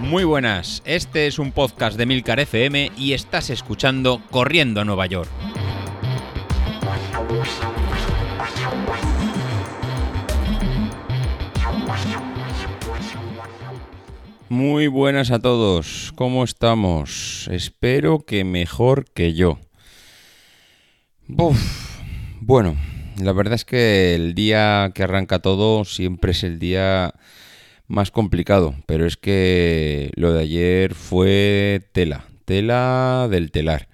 Muy buenas, este es un podcast de Milcar FM y estás escuchando Corriendo a Nueva York. Muy buenas a todos, ¿cómo estamos? Espero que mejor que yo. Bueno, la verdad es que el día que arranca todo siempre es el día más complicado, pero es que lo de ayer fue tela, tela del telar.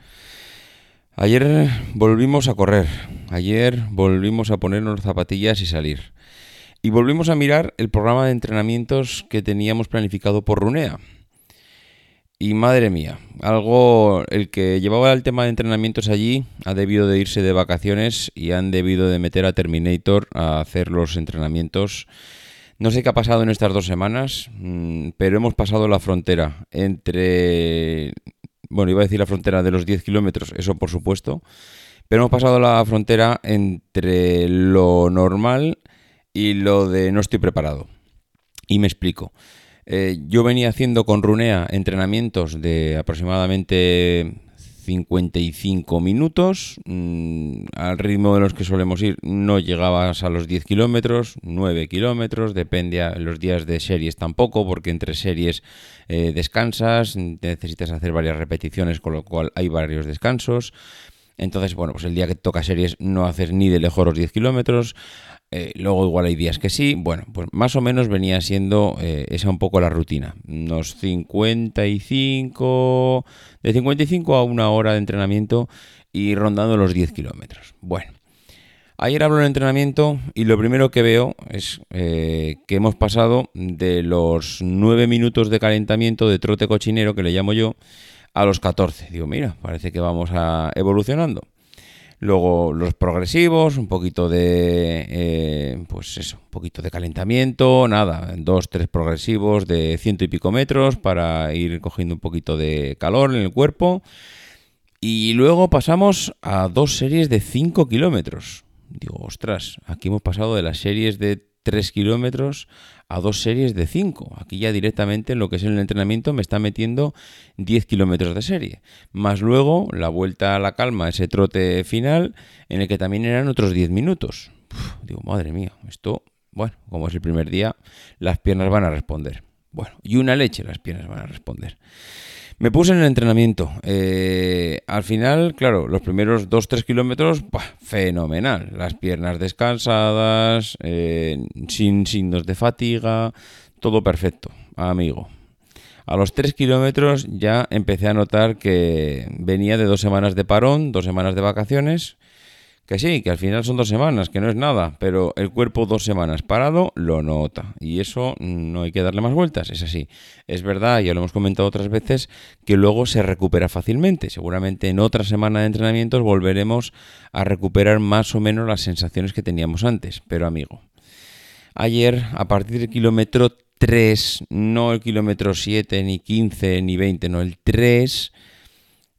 Ayer volvimos a correr, ayer volvimos a ponernos zapatillas y salir. Y volvimos a mirar el programa de entrenamientos que teníamos planificado por Runea. Y madre mía, algo, el que llevaba el tema de entrenamientos allí ha debido de irse de vacaciones y han debido de meter a Terminator a hacer los entrenamientos no sé qué ha pasado en estas dos semanas, mm, pero hemos pasado la frontera entre, bueno, iba a decir la frontera de los 10 kilómetros, eso por supuesto, pero hemos pasado la frontera entre lo normal y lo de no estoy preparado. Y me explico. Eh, yo venía haciendo con Runea entrenamientos de aproximadamente 55 minutos. Mm, al ritmo de los que solemos ir no llegabas a los 10 kilómetros, 9 kilómetros, depende a los días de series tampoco, porque entre series eh, descansas, necesitas hacer varias repeticiones, con lo cual hay varios descansos. Entonces, bueno, pues el día que toca series no haces ni de lejos los 10 kilómetros. Eh, luego igual hay días que sí. Bueno, pues más o menos venía siendo eh, esa un poco la rutina. Unos 55, de 55 a una hora de entrenamiento y rondando los 10 kilómetros. Bueno, ayer hablo de entrenamiento y lo primero que veo es eh, que hemos pasado de los 9 minutos de calentamiento de trote cochinero, que le llamo yo, a los 14. Digo, mira, parece que vamos a evolucionando. Luego los progresivos, un poquito de, eh, pues eso, un poquito de calentamiento, nada, dos, tres progresivos de ciento y pico metros para ir cogiendo un poquito de calor en el cuerpo. Y luego pasamos a dos series de 5 kilómetros. Digo, ostras, aquí hemos pasado de las series de 3 kilómetros a dos series de 5. Aquí ya directamente en lo que es el entrenamiento me está metiendo 10 kilómetros de serie. Más luego la vuelta a la calma, ese trote final, en el que también eran otros 10 minutos. digo, madre mía, esto, bueno, como es el primer día, las piernas van a responder. Bueno, y una leche las piernas van a responder. Me puse en el entrenamiento. Eh, al final, claro, los primeros 2-3 kilómetros, fenomenal. Las piernas descansadas, eh, sin signos de fatiga, todo perfecto, amigo. A los 3 kilómetros ya empecé a notar que venía de dos semanas de parón, dos semanas de vacaciones que sí, que al final son dos semanas, que no es nada, pero el cuerpo dos semanas parado lo nota. Y eso no hay que darle más vueltas, es así. Es verdad, ya lo hemos comentado otras veces, que luego se recupera fácilmente. Seguramente en otra semana de entrenamientos volveremos a recuperar más o menos las sensaciones que teníamos antes. Pero amigo, ayer a partir del kilómetro 3, no el kilómetro 7, ni 15, ni 20, no, el 3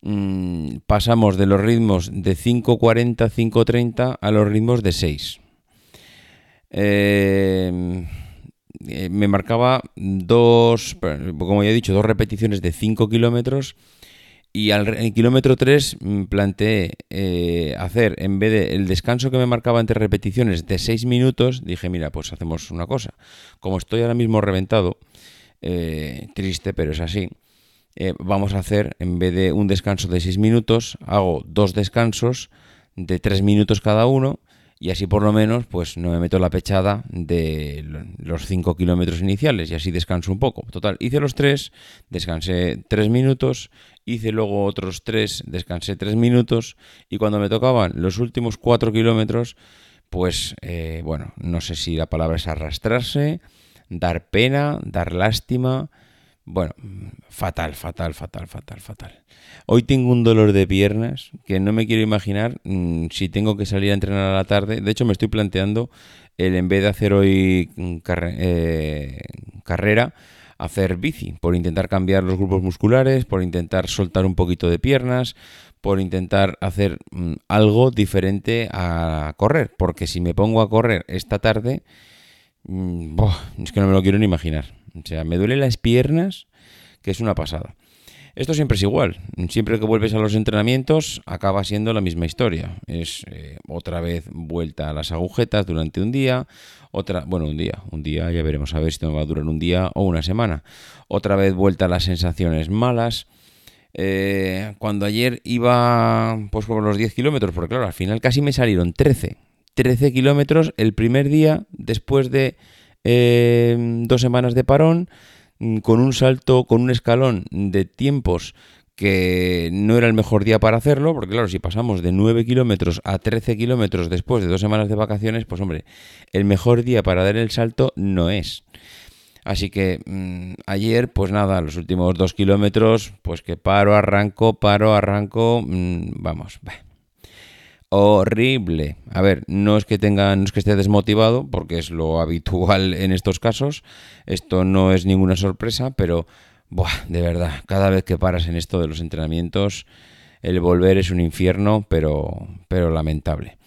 Mm, pasamos de los ritmos de 5.40, 5.30 a los ritmos de 6. Em, eh, me marcaba dos, como ya he dicho, dos repeticiones de 5 kilómetros y al kilómetro 3 mm, planteé eh, hacer, en vez de el descanso que me marcaba entre repeticiones de 6 minutos, dije, mira, pues hacemos una cosa. Como estoy ahora mismo reventado, eh, triste, pero es así, eh, vamos a hacer, en vez de un descanso de 6 minutos, hago dos descansos de 3 minutos cada uno y así por lo menos pues no me meto la pechada de los 5 kilómetros iniciales y así descanso un poco. Total, hice los 3, descansé 3 minutos, hice luego otros 3, descansé 3 minutos y cuando me tocaban los últimos 4 kilómetros pues eh, bueno, no sé si la palabra es arrastrarse, dar pena, dar lástima, bueno, fatal, fatal, fatal, fatal, fatal. Hoy tengo un dolor de piernas que no me quiero imaginar mm, si tengo que salir a entrenar a la tarde. De hecho, me estoy planteando el en vez de hacer hoy mm, eh, carrera, hacer bici, por intentar cambiar los grupos musculares, por intentar soltar un poquito de piernas, por intentar hacer mm, algo diferente a correr. Porque si me pongo a correr esta tarde es que no me lo quiero ni imaginar. O sea, me duelen las piernas, que es una pasada. Esto siempre es igual. Siempre que vuelves a los entrenamientos, acaba siendo la misma historia. Es eh, otra vez vuelta a las agujetas durante un día, otra, bueno, un día, un día, ya veremos a ver si va a durar un día o una semana. Otra vez vuelta a las sensaciones malas. Eh, cuando ayer iba pues por los 10 kilómetros, porque claro, al final casi me salieron 13. 13 kilómetros el primer día después de eh, dos semanas de parón Mm, con un salto, con un escalón de tiempos que no era el mejor día para hacerlo, porque claro, si pasamos de 9 kilómetros a 13 kilómetros después de dos semanas de vacaciones, pues hombre, el mejor día para dar el salto no es. Así que mm, ayer, pues nada, los últimos dos kilómetros, pues que paro, arranco, paro, arranco, mm, vamos, horrible. A ver, no es que tenga, no es que esté desmotivado, porque es lo habitual en estos casos. Esto no es ninguna sorpresa, pero buah, de verdad, cada vez que paras en esto de los entrenamientos, el volver es un infierno, pero, pero lamentable.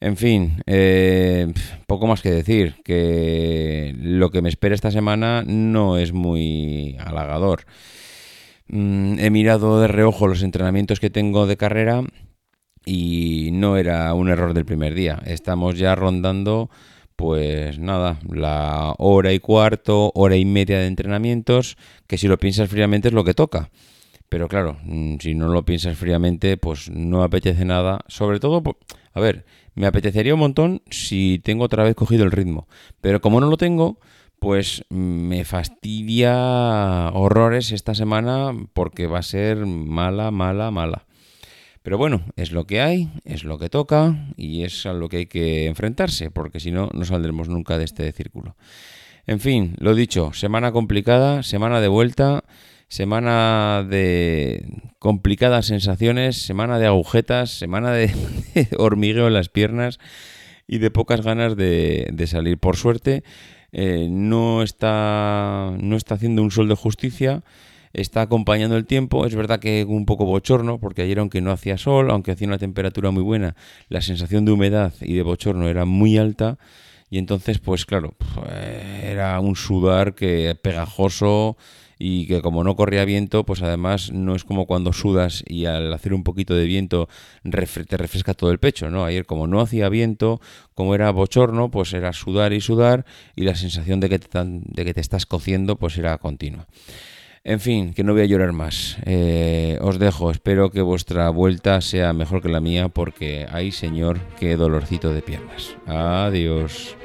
En fin, eh, poco más que decir, que lo que me espera esta semana no es muy halagador. Mm, he mirado de reojo los entrenamientos que tengo de carrera y no era un error del primer día. Estamos ya rondando, pues nada, la hora y cuarto, hora y media de entrenamientos, que si lo piensas fríamente es lo que toca. Pero claro, mm, si no lo piensas fríamente, pues no apetece nada. Sobre todo, a ver, me apetecería un montón si tengo otra vez cogido el ritmo. Pero como no lo tengo, pues me fastidia horrores esta semana porque va a ser mala, mala, mala. Pero bueno, es lo que hay, es lo que toca y es a lo que hay que enfrentarse, porque si no, no saldremos nunca de este círculo. En fin, lo dicho, semana complicada, semana de vuelta, semana de complicadas sensaciones, semana de agujetas, semana de, hormigueo en las piernas y de pocas ganas de, salir. Por suerte, eh, no, está, no está haciendo un sol de justicia está acompañando el tiempo. Es verdad que un poco bochorno, porque ayer aunque no hacía sol, aunque hacía una temperatura muy buena, la sensación de humedad y de bochorno era muy alta. Y entonces, pues claro, era un sudar que pegajoso y que como no corría viento, pues además no es como cuando sudas y al hacer un poquito de viento te refresca todo el pecho, ¿no? Ayer como no hacía viento, como era bochorno, pues era sudar y sudar y la sensación de que te, de que te estás cociendo pues era continua. En fin, que no voy a llorar más. Eh, os dejo, espero que vuestra vuelta sea mejor que la mía porque hay, señor, qué dolorcito de piernas. Adiós.